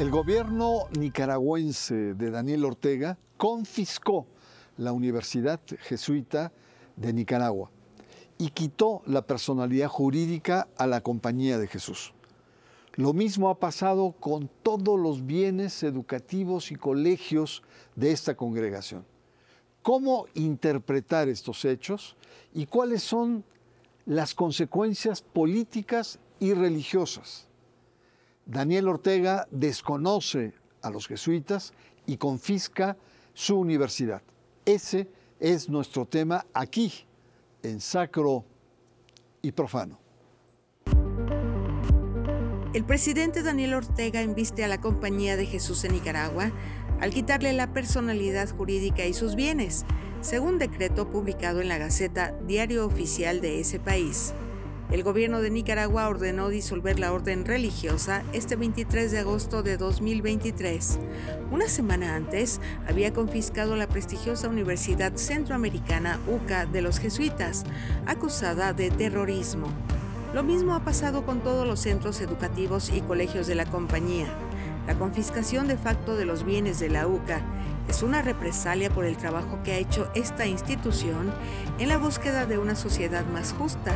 El gobierno nicaragüense de Daniel Ortega confiscó la Universidad Jesuita de Nicaragua y quitó la personalidad jurídica a la Compañía de Jesús. Lo mismo ha pasado con todos los bienes educativos y colegios de esta congregación. ¿Cómo interpretar estos hechos y cuáles son las consecuencias políticas y religiosas? Daniel Ortega desconoce a los jesuitas y confisca su universidad. Ese es nuestro tema aquí, en Sacro y Profano. El presidente Daniel Ortega inviste a la Compañía de Jesús en Nicaragua al quitarle la personalidad jurídica y sus bienes, según decreto publicado en la Gaceta Diario Oficial de ese país. El gobierno de Nicaragua ordenó disolver la orden religiosa este 23 de agosto de 2023. Una semana antes, había confiscado la prestigiosa Universidad Centroamericana UCA de los jesuitas, acusada de terrorismo. Lo mismo ha pasado con todos los centros educativos y colegios de la compañía. La confiscación de facto de los bienes de la UCA es una represalia por el trabajo que ha hecho esta institución en la búsqueda de una sociedad más justa,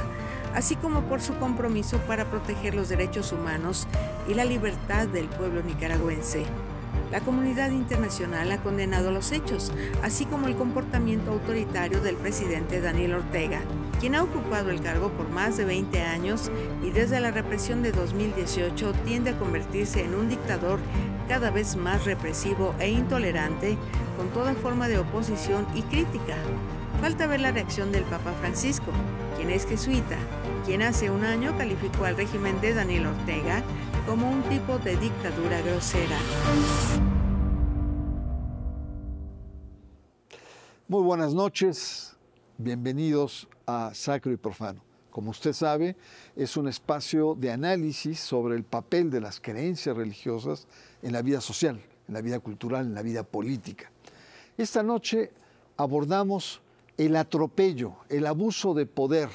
así como por su compromiso para proteger los derechos humanos y la libertad del pueblo nicaragüense. La comunidad internacional ha condenado los hechos, así como el comportamiento autoritario del presidente Daniel Ortega, quien ha ocupado el cargo por más de 20 años y desde la represión de 2018 tiende a convertirse en un dictador cada vez más represivo e intolerante con toda forma de oposición y crítica. Falta ver la reacción del Papa Francisco, quien es jesuita, quien hace un año calificó al régimen de Daniel Ortega como un tipo de dictadura grosera. Muy buenas noches, bienvenidos a Sacro y Profano. Como usted sabe, es un espacio de análisis sobre el papel de las creencias religiosas en la vida social, en la vida cultural, en la vida política. Esta noche abordamos el atropello, el abuso de poder,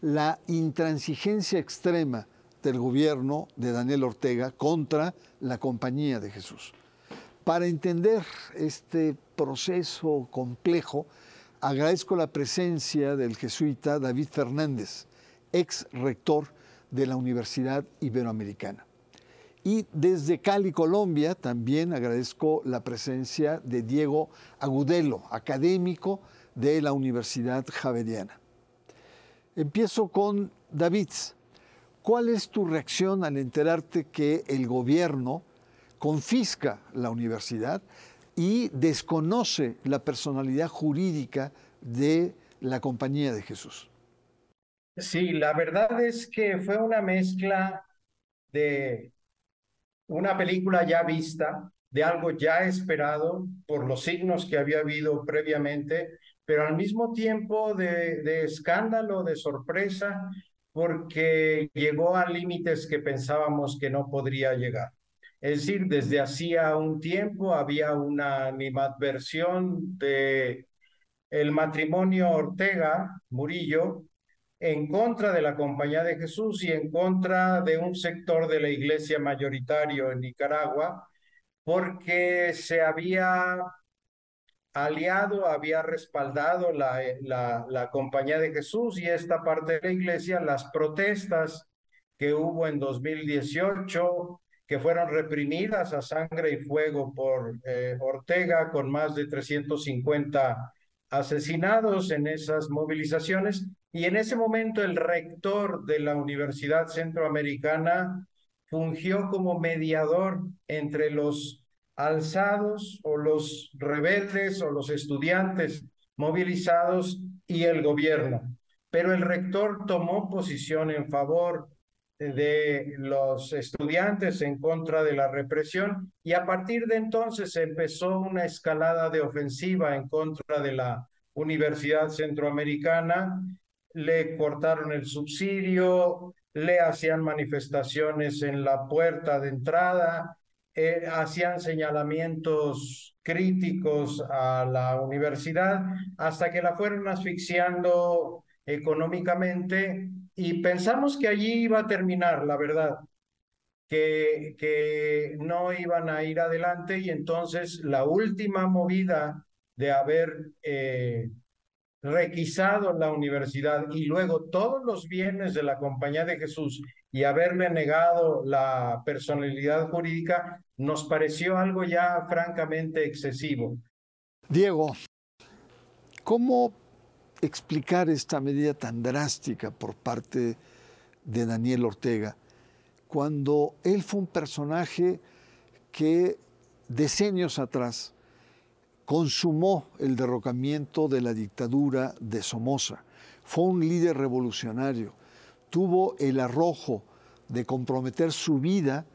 la intransigencia extrema del gobierno de Daniel Ortega contra la Compañía de Jesús. Para entender este proceso complejo, agradezco la presencia del jesuita David Fernández, ex rector de la Universidad Iberoamericana. Y desde Cali, Colombia, también agradezco la presencia de Diego Agudelo, académico de la Universidad Javeriana. Empiezo con David. ¿Cuál es tu reacción al enterarte que el gobierno confisca la universidad y desconoce la personalidad jurídica de la Compañía de Jesús? Sí, la verdad es que fue una mezcla de una película ya vista, de algo ya esperado por los signos que había habido previamente, pero al mismo tiempo de, escándalo, de sorpresa, porque llegó a límites que pensábamos que no podría llegar. Es decir, desde hacía un tiempo había una animadversión de el matrimonio Ortega Murillo en contra de la Compañía de Jesús y en contra de un sector de la iglesia mayoritario en Nicaragua, porque se había aliado, había respaldado la, la, la Compañía de Jesús y esta parte de la iglesia, las protestas que hubo en 2018, que fueron reprimidas a sangre y fuego por eh, Ortega, con más de 350 asesinados en esas movilizaciones. Y en ese momento el rector de la Universidad Centroamericana fungió como mediador entre los alzados o los rebeldes o los estudiantes movilizados y el gobierno. Pero el rector tomó posición en favor de los estudiantes en contra de la represión y a partir de entonces empezó una escalada de ofensiva en contra de la Universidad Centroamericana, le cortaron el subsidio, le hacían manifestaciones en la puerta de entrada, eh, hacían señalamientos críticos a la universidad hasta que la fueron asfixiando económicamente y pensamos que allí iba a terminar, la verdad. que, que no iban a ir adelante y entonces la última movida de haber eh, requisado la universidad y luego todos los bienes de la Compañía de Jesús y haberle negado la personalidad jurídica, nos pareció algo ya francamente excesivo. Diego, ¿cómo explicar esta medida tan drástica por parte de Daniel Ortega cuando él fue un personaje que decenios atrás consumó el derrocamiento de la dictadura de Somoza, fue un líder revolucionario, tuvo el arrojo de comprometer su vida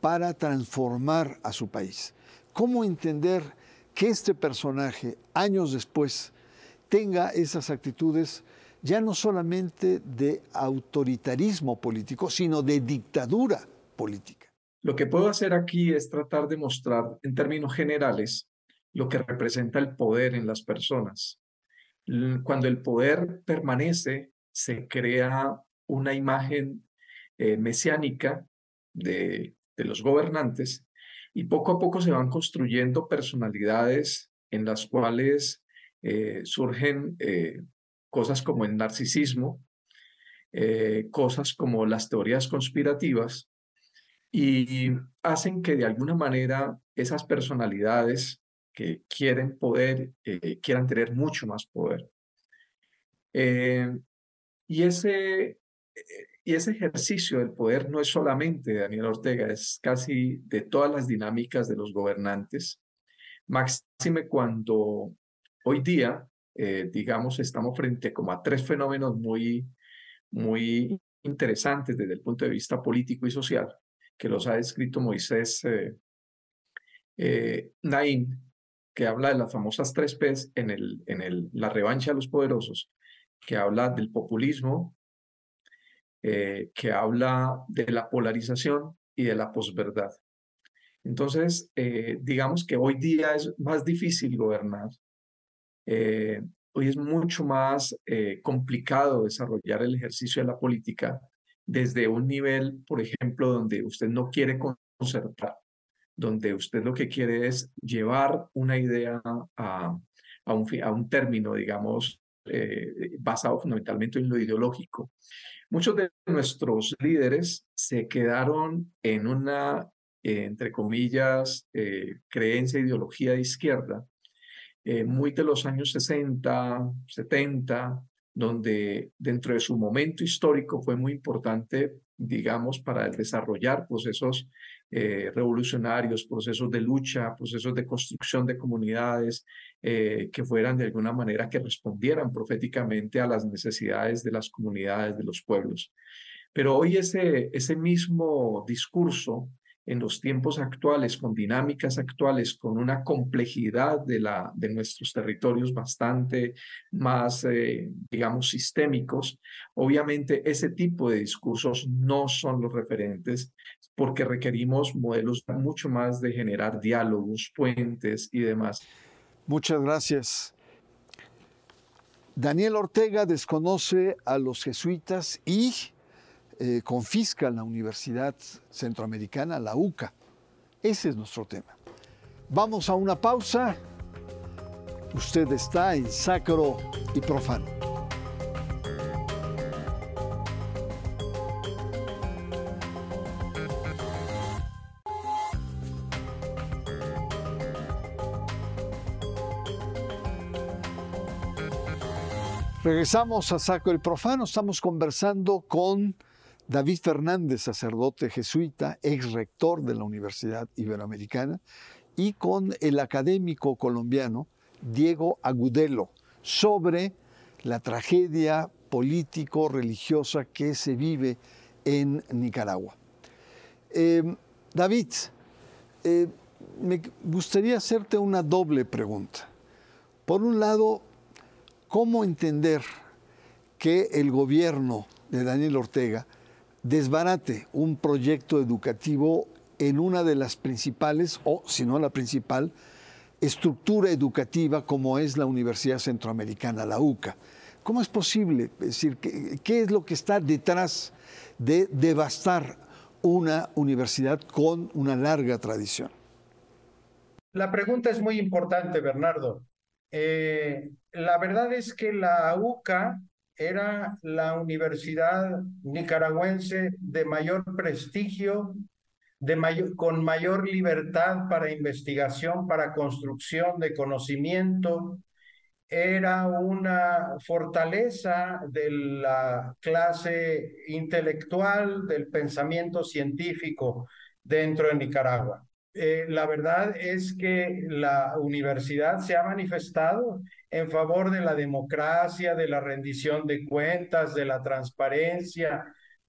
para transformar a su país. ¿Cómo entender que este personaje, años después, tenga esas actitudes ya no solamente de autoritarismo político, sino de dictadura política? Lo que puedo hacer aquí es tratar de mostrar en términos generales lo que representa el poder en las personas. Cuando el poder permanece, se crea una imagen eh, mesiánica de, los gobernantes y poco a poco se van construyendo personalidades en las cuales eh, surgen eh, cosas como el narcisismo, cosas como las teorías conspirativas y hacen que de alguna manera esas personalidades que quieren poder, eh, quieran tener mucho más poder. Eh, y, ese, eh, y ese ejercicio del poder no es solamente de Daniel Ortega, es casi de todas las dinámicas de los gobernantes. Máxime cuando hoy día, digamos, estamos frente como a tres fenómenos muy, muy interesantes desde el punto de vista político y social, que los ha descrito Moisés eh, Naín que habla de las famosas tres P's en, el, en el, la revancha de los poderosos, que habla del populismo, eh, que habla de la polarización y de la posverdad. Entonces, eh, digamos que hoy día es más difícil gobernar. Eh, hoy es mucho más complicado desarrollar el ejercicio de la política desde un nivel, por ejemplo, donde usted no quiere concertar, donde usted lo que quiere es llevar una idea a, a, un, a un, término, digamos, eh, basado fundamentalmente en lo ideológico. Muchos de nuestros líderes se quedaron en una, eh, entre comillas, eh, creencia, ideología de izquierda, muy de los años 60, 70, donde dentro de su momento histórico fue muy importante, digamos, para desarrollar procesos eh, revolucionarios, procesos de lucha, procesos de construcción de comunidades eh, que fueran de alguna manera que respondieran proféticamente a las necesidades de las comunidades, de los pueblos. Pero hoy ese, ese mismo discurso en los tiempos actuales, con dinámicas actuales, con una complejidad de, la, de nuestros territorios bastante más, eh, digamos, sistémicos, obviamente ese tipo de discursos no son los referentes porque requerimos modelos mucho más de generar diálogos, puentes y demás. Muchas gracias. Daniel Ortega desconoce a los jesuitas y eh, confisca la Universidad Centroamericana, la UCA. Ese es nuestro tema. Vamos a una pausa. Usted está en Sacro y Profano. Regresamos a Sacro y Profano. Estamos conversando con David Fernández, sacerdote jesuita, ex rector de la Universidad Iberoamericana, y con el académico colombiano Diego Agudelo sobre la tragedia político-religiosa que se vive en Nicaragua. Em, David, eh, me gustaría hacerte una doble pregunta. Por un lado, ¿cómo entender que el gobierno de Daniel Ortega desbarate un proyecto educativo en una de las principales, o si no la principal, estructura educativa como es la Universidad Centroamericana, la UCA. ¿Cómo es posible? Es decir, ¿qué, es lo que está detrás de devastar una universidad con una larga tradición? La pregunta es muy importante, Bernardo. Eh, la verdad es que la UCA era la universidad nicaragüense de mayor prestigio, de mayor, con mayor libertad para investigación, para construcción de conocimiento, era una fortaleza de la clase intelectual, del pensamiento científico dentro de Nicaragua. Eh, la verdad es que la universidad se ha manifestado en favor de la democracia, de la rendición de cuentas, de la transparencia,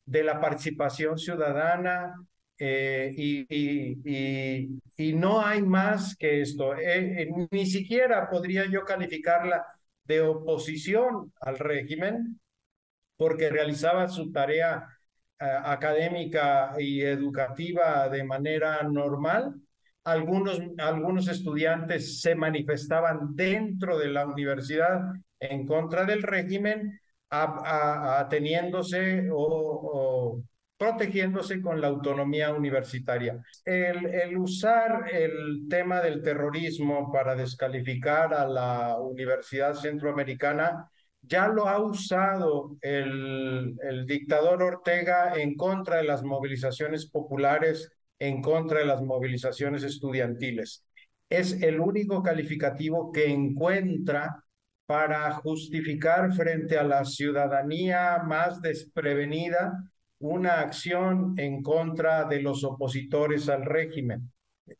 de la participación ciudadana, eh, y, no hay más que esto. Eh, ni siquiera podría yo calificarla de oposición al régimen, porque realizaba su tarea académica y educativa de manera normal. Algunos, algunos estudiantes se manifestaban dentro de la universidad en contra del régimen, ateniéndose o, protegiéndose con la autonomía universitaria. El, el, usar el tema del terrorismo para descalificar a la Universidad Centroamericana ya lo ha usado el, el dictador Ortega en contra de las movilizaciones populares, en contra de las movilizaciones estudiantiles. Es el único calificativo que encuentra para justificar frente a la ciudadanía más desprevenida una acción en contra de los opositores al régimen.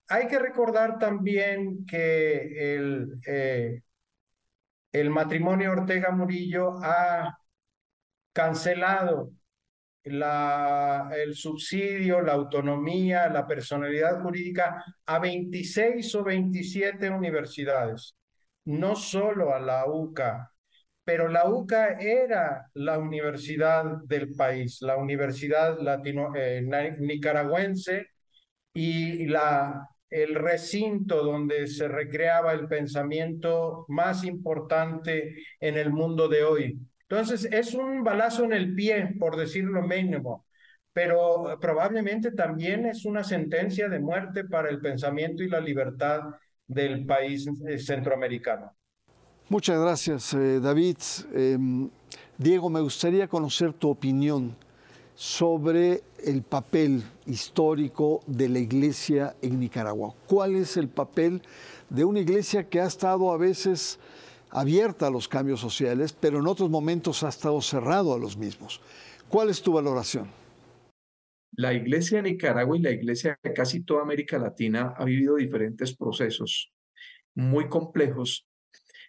Hay que recordar también que el, eh, el matrimonio Ortega Murillo ha cancelado la, el subsidio, la autonomía, la personalidad jurídica a 26 o 27 universidades, no solo a la UCA, pero la UCA era la universidad del país, la universidad latino, eh, nicaragüense y la el recinto donde se recreaba el pensamiento más importante en el mundo de hoy. Entonces, es un balazo en el pie, por decirlo mínimo, pero probablemente también es una sentencia de muerte para el pensamiento y la libertad del país eh, centroamericano. Muchas gracias, eh, David. Em, Diego, me gustaría conocer tu opinión sobre el papel histórico de la iglesia en Nicaragua. ¿Cuál es el papel de una iglesia que ha estado a veces abierta a los cambios sociales, pero en otros momentos ha estado cerrado a los mismos? ¿Cuál es tu valoración? La iglesia de Nicaragua y la iglesia de casi toda América Latina ha vivido diferentes procesos muy complejos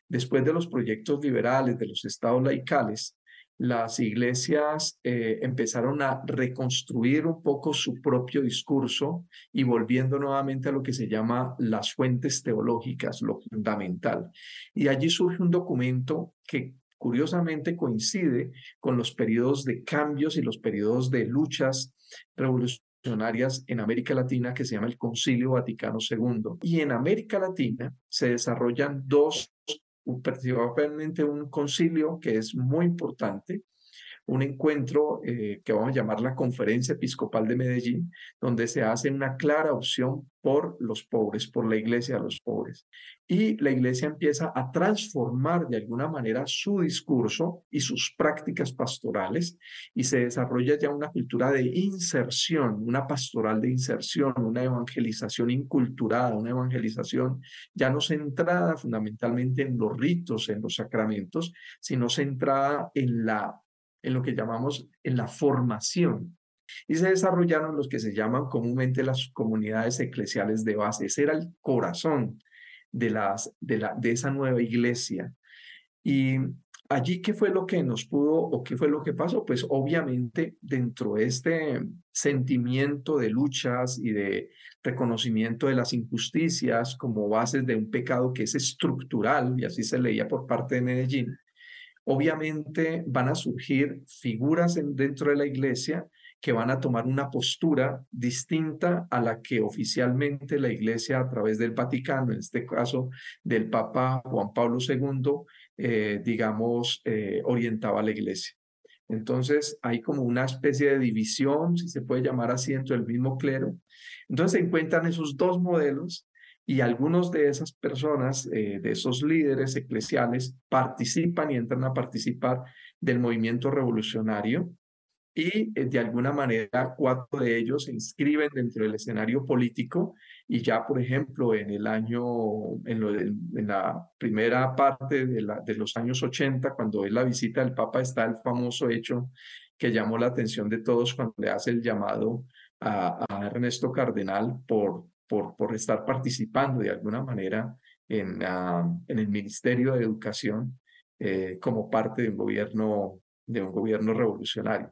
después de los proyectos liberales de los estados laicales las iglesias eh, empezaron a reconstruir un poco su propio discurso y volviendo nuevamente a lo que se llama las fuentes teológicas, lo fundamental. Y allí surge un documento que curiosamente coincide con los periodos de cambios y los periodos de luchas revolucionarias en América Latina que se llama el Concilio Vaticano II. Y en América Latina se desarrollan dos principalmente un concilio que es muy importante, un encuentro eh, que vamos a llamar la Conferencia Episcopal de Medellín, donde se hace una clara opción por los pobres, por la iglesia de los pobres. Y la iglesia empieza a transformar de alguna manera su discurso y sus prácticas pastorales y se desarrolla ya una cultura de inserción, una pastoral de inserción, una evangelización inculturada, una evangelización ya no centrada fundamentalmente en los ritos, en los sacramentos, sino centrada en la en lo que llamamos en la formación. Y se desarrollaron los que se llaman comúnmente las comunidades eclesiales de base. Ese era el corazón de, las, de, la, de esa nueva iglesia. Y allí, ¿qué fue lo que nos pudo o qué fue lo que pasó? Pues obviamente dentro de este sentimiento de luchas y de reconocimiento de las injusticias como bases de un pecado que es estructural, y así se leía por parte de Medellín, obviamente van a surgir figuras dentro de la iglesia que van a tomar una postura distinta a la que oficialmente la iglesia a través del Vaticano, en este caso del Papa Juan Pablo II, eh, digamos, eh, orientaba a la iglesia. Entonces hay como una especie de división, si se puede llamar así, dentro del mismo clero. Entonces se encuentran esos dos modelos y algunos de esas personas, eh, de esos líderes eclesiales, participan y entran a participar del movimiento revolucionario y eh, de alguna manera cuatro de ellos se inscriben dentro del escenario político y ya, por ejemplo, en el año, en, la primera parte de, la, de los años 80, cuando es la visita del Papa, está el famoso hecho que llamó la atención de todos cuando le hace el llamado a Ernesto Cardenal por, por, por estar participando de alguna manera en, en el Ministerio de Educación eh, como parte de un gobierno, de un gobierno revolucionario.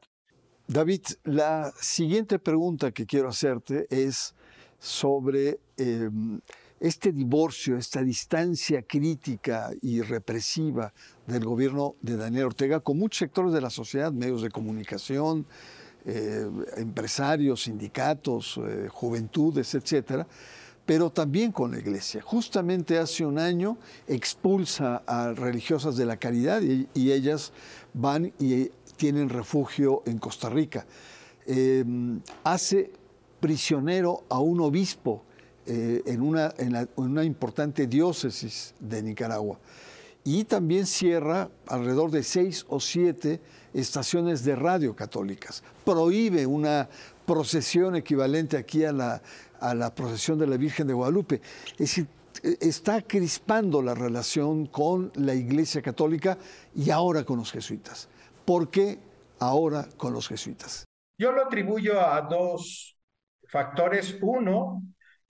David, la siguiente pregunta que quiero hacerte es sobre em, este divorcio, esta distancia crítica y represiva del gobierno de Daniel Ortega con muchos sectores de la sociedad, medios de comunicación, eh, empresarios, sindicatos, eh, juventudes, etcétera, pero también con la iglesia. Justamente hace un año expulsa a religiosas de la caridad y, ellas van y tienen refugio en Costa Rica. Em, hace prisionero a un obispo eh, en, una, importante diócesis de Nicaragua. Y también cierra alrededor de seis o siete estaciones de radio católicas. Prohíbe una procesión equivalente aquí a la, a la procesión de la Virgen de Guadalupe. Es decir, está crispando la relación con la Iglesia Católica y ahora con los jesuitas. ¿Por qué ahora con los jesuitas? Yo lo atribuyo a dos factores. Uno,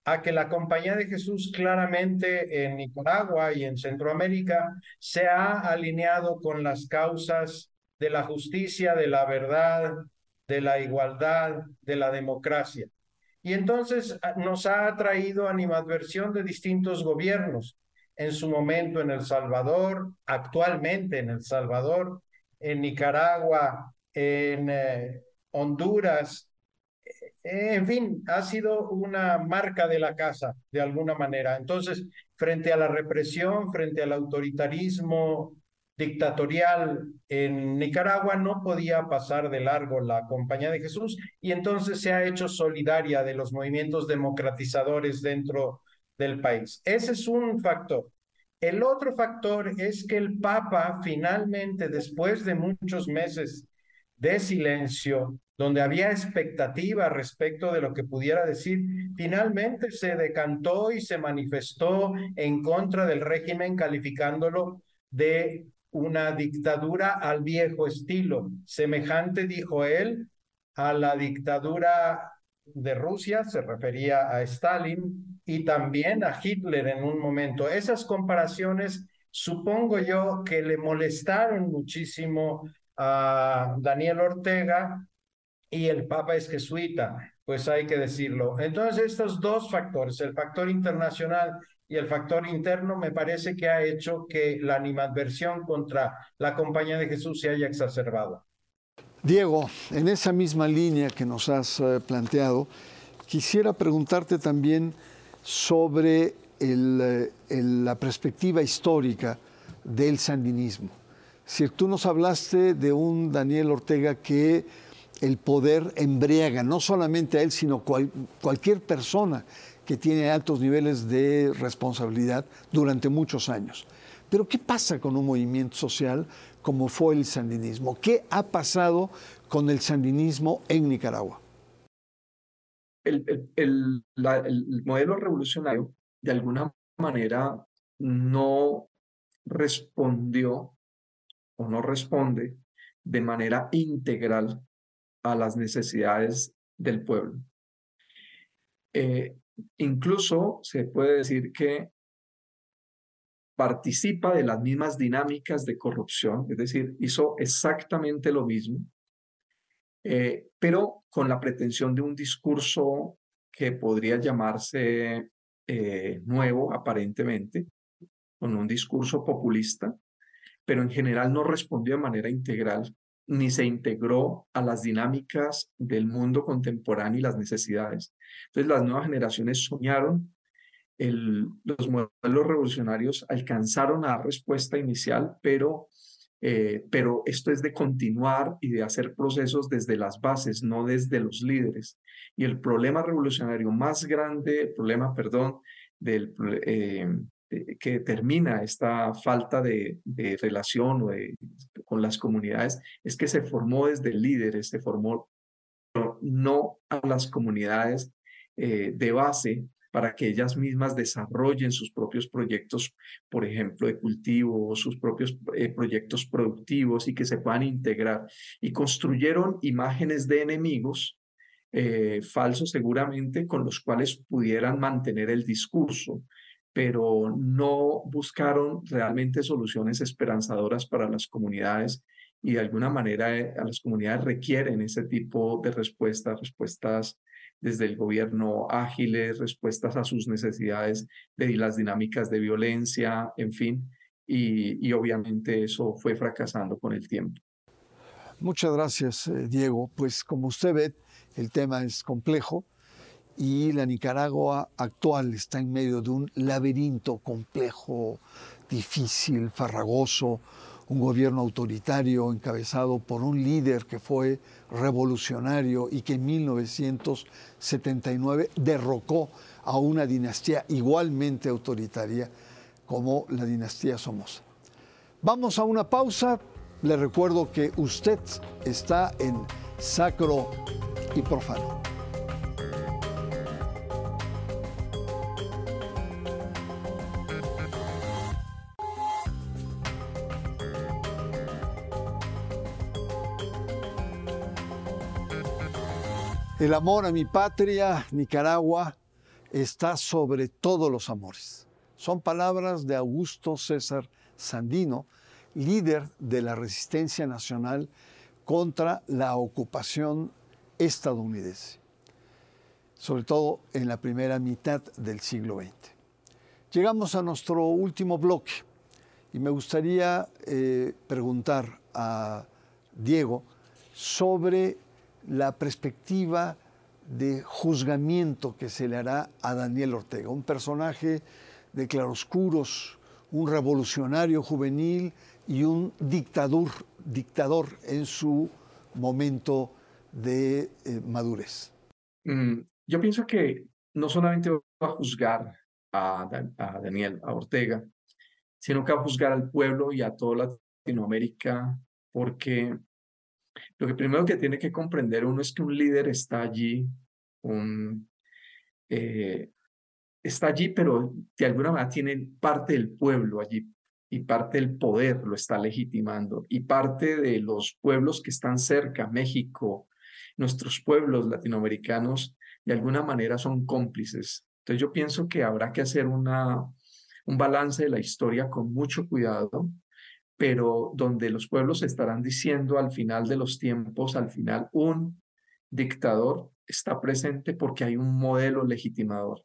a que la Compañía de Jesús claramente en Nicaragua y en Centroamérica se ha alineado con las causas de la justicia, de la verdad, de la igualdad, de la democracia. Y entonces ah, nos ha traído animadversión de distintos gobiernos, en su momento en El Salvador, actualmente en El Salvador, en Nicaragua, en eh, Honduras. Eh, en fin, ha sido una marca de la casa, de alguna manera. Entonces, frente a la represión, frente al autoritarismo dictatorial en Nicaragua, no podía pasar de largo la Compañía de Jesús y entonces se ha hecho solidaria de los movimientos democratizadores dentro del país. Ese es un factor. El otro factor es que el Papa finalmente, después de muchos meses de silencio, donde había expectativa respecto de lo que pudiera decir, finalmente se decantó y se manifestó en contra del régimen, calificándolo de una dictadura al viejo estilo, semejante, dijo él, a la dictadura de Rusia, se refería a Stalin, y también a Hitler en un momento. Esas comparaciones supongo yo que le molestaron muchísimo a Daniel Ortega y el Papa es jesuita, pues hay que decirlo. Entonces estos dos factores, el factor internacional y el factor interno, me parece que ha hecho que la animadversión contra la Compañía de Jesús se haya exacerbado. Diego, en esa misma línea que nos has eh, planteado, quisiera preguntarte también sobre eh, la perspectiva histórica del sandinismo. Si tú nos hablaste de un Daniel Ortega que el poder embriaga, no solamente a él, sino cualquier persona que tiene altos niveles de responsabilidad durante muchos años. Pero ¿qué pasa con un movimiento social como fue el sandinismo? ¿Qué ha pasado con el sandinismo en Nicaragua? el, modelo revolucionario de alguna manera no respondió o no responde de manera integral a las necesidades del pueblo. Eh, incluso se puede decir que participa de las mismas dinámicas de corrupción, es decir, hizo exactamente lo mismo eh, pero con la pretensión de un discurso que podría llamarse eh, nuevo aparentemente, con un discurso populista, pero en general no respondió de manera integral ni se integró a las dinámicas del mundo contemporáneo y las necesidades. Entonces las nuevas generaciones soñaron, el, los modelos revolucionarios alcanzaron a dar respuesta inicial, pero Eh, pero esto es de continuar y de hacer procesos desde las bases, no desde los líderes. Y el problema revolucionario más grande, el problema, perdón, del, eh, que determina esta falta de, relación con las comunidades es que se formó desde líderes, se formó no a las comunidades eh, de base para que ellas mismas desarrollen sus propios proyectos, por ejemplo, de cultivo, sus propios eh, proyectos productivos y que se puedan integrar. Y construyeron imágenes de enemigos eh, falsos seguramente con los cuales pudieran mantener el discurso, pero no buscaron realmente soluciones esperanzadoras para las comunidades y de alguna manera eh, a las comunidades requieren ese tipo de respuestas, respuestas desde el gobierno ágiles, respuestas a sus necesidades de las dinámicas de violencia, en fin, y, obviamente eso fue fracasando con el tiempo. Muchas gracias, eh, Diego. Pues como usted ve, el tema es complejo y la Nicaragua actual está en medio de un laberinto complejo, difícil, farragoso, un gobierno autoritario encabezado por un líder que fue revolucionario y que en 1979 derrocó a una dinastía igualmente autoritaria como la dinastía Somoza. Vamos a una pausa. Le recuerdo que usted está en Sacro y Profano. El amor a mi patria, Nicaragua, está sobre todos los amores. Son palabras de Augusto César Sandino, líder de la resistencia nacional contra la ocupación estadounidense, sobre todo en la primera mitad del siglo XX. Llegamos a nuestro último bloque y me gustaría eh, preguntar a Diego sobre la perspectiva de juzgamiento que se le hará a Daniel Ortega, un personaje de claroscuros, un revolucionario juvenil y un dictador, dictador en su momento de eh, madurez. Mm, yo pienso que no solamente va a juzgar a, a Daniel, a Ortega, sino que va a juzgar al pueblo y a toda Latinoamérica, porque lo que primero que tiene que comprender uno es que un líder está allí, eh, está allí, pero de alguna manera tiene parte del pueblo allí y parte del poder lo está legitimando y parte de los pueblos que están cerca, México, nuestros pueblos latinoamericanos, de alguna manera son cómplices. Entonces yo pienso que habrá que hacer una, un balance de la historia con mucho cuidado pero donde los pueblos estarán diciendo al final de los tiempos, al final, un dictador está presente porque hay un modelo legitimador,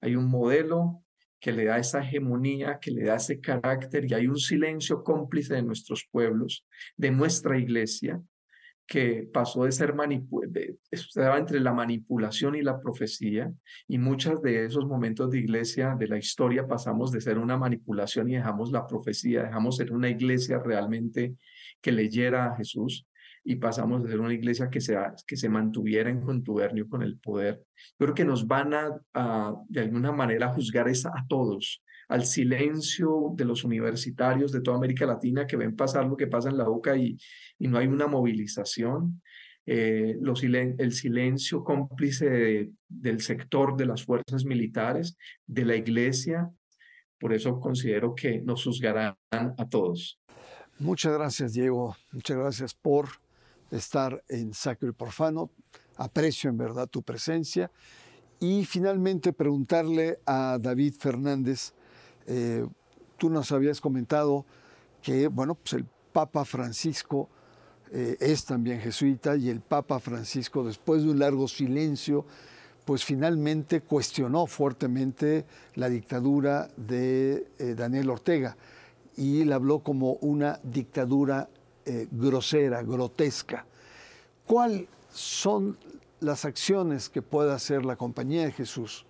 hay un modelo que le da esa hegemonía, que le da ese carácter y hay un silencio cómplice de nuestros pueblos, de nuestra iglesia, que pasó de ser estaba entre la manipulación y la profecía, y muchos de esos momentos de iglesia de la historia pasamos de ser una manipulación y dejamos la profecía, dejamos ser una iglesia realmente que leyera a Jesús y pasamos de ser una iglesia que se, que se mantuviera en contubernio con el poder. Yo creo que nos van a, de alguna manera juzgar a todos, al silencio de los universitarios de toda América Latina que ven pasar lo que pasa en la boca y, y no hay una movilización. Eh, el silencio cómplice del sector de las fuerzas militares, de la iglesia. Por eso considero que nos juzgarán a todos. Muchas gracias, Diego. Muchas gracias por estar en Sacro y Profano. Aprecio en verdad tu presencia. Y finalmente preguntarle a David Fernández eh, tú nos habías comentado que, bueno, pues el Papa Francisco eh, es también jesuita y el Papa Francisco, después de un largo silencio, pues finalmente cuestionó fuertemente la dictadura de eh, Daniel Ortega y la habló como una dictadura grosera, grotesca. ¿Cuáles son las acciones que puede hacer la Compañía de Jesús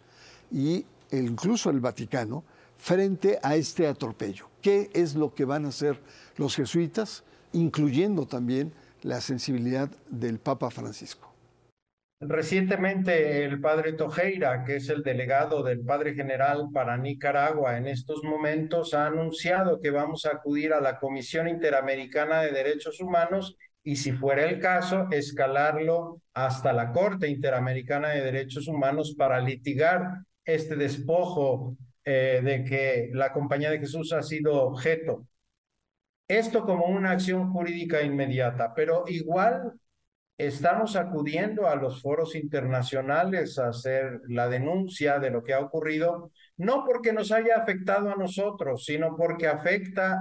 y incluso el Vaticano frente a este atropello. ¿Qué es lo que van a hacer los jesuitas, incluyendo también la sensibilidad del Papa Francisco? Recientemente el padre Tojeira, que es el delegado del padre general para Nicaragua en estos momentos, ha anunciado que vamos a acudir a la Comisión Interamericana de Derechos Humanos y si fuera el caso, escalarlo hasta la Corte Interamericana de Derechos Humanos para litigar este despojo eh, de que la Compañía de Jesús ha sido objeto. Esto como una acción jurídica inmediata, pero igual estamos acudiendo a los foros internacionales a hacer la denuncia de lo que ha ocurrido, no porque nos haya afectado a nosotros, sino porque afecta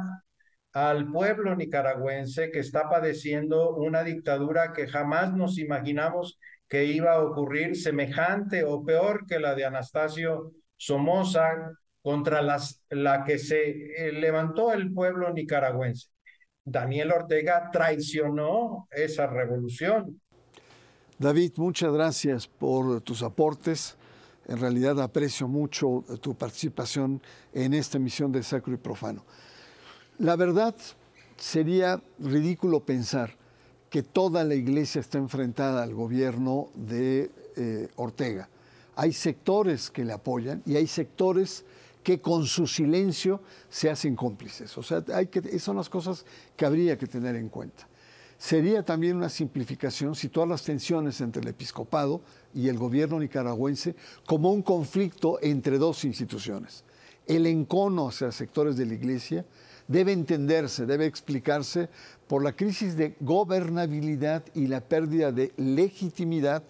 al pueblo nicaragüense que está padeciendo una dictadura que jamás nos imaginamos que iba a ocurrir semejante o peor que la de Anastasio Somoza contra las, la que se eh, levantó el pueblo nicaragüense. Daniel Ortega traicionó esa revolución. David, muchas gracias por tus aportes. En realidad aprecio mucho tu participación en esta emisión de Sacro y Profano. La verdad, sería ridículo pensar que toda la iglesia está enfrentada al gobierno de eh, Ortega. Hay sectores que le apoyan y hay sectores que con su silencio se hacen cómplices. O sea, hay que, esas son las cosas que habría que tener en cuenta. Sería también una simplificación situar las tensiones entre el episcopado y el gobierno nicaragüense como un conflicto entre dos instituciones. El encono hacia sectores de la iglesia debe entenderse, debe explicarse por la crisis de gobernabilidad y la pérdida de legitimidad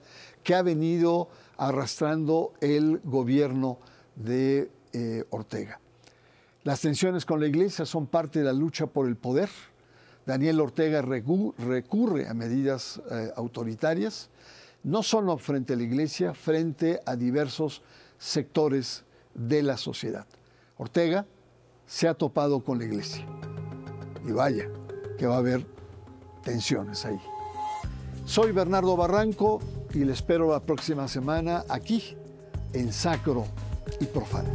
que ha venido arrastrando el gobierno de eh, Ortega. Las tensiones con la iglesia son parte de la lucha por el poder. Daniel Ortega recurre a medidas eh, autoritarias, no solo frente a la iglesia, frente a diversos sectores de la sociedad. Ortega se ha topado con la iglesia. Y vaya, que va a haber tensiones ahí. Soy Bernardo Barranco y le espero la próxima semana aquí en Sacro y profano.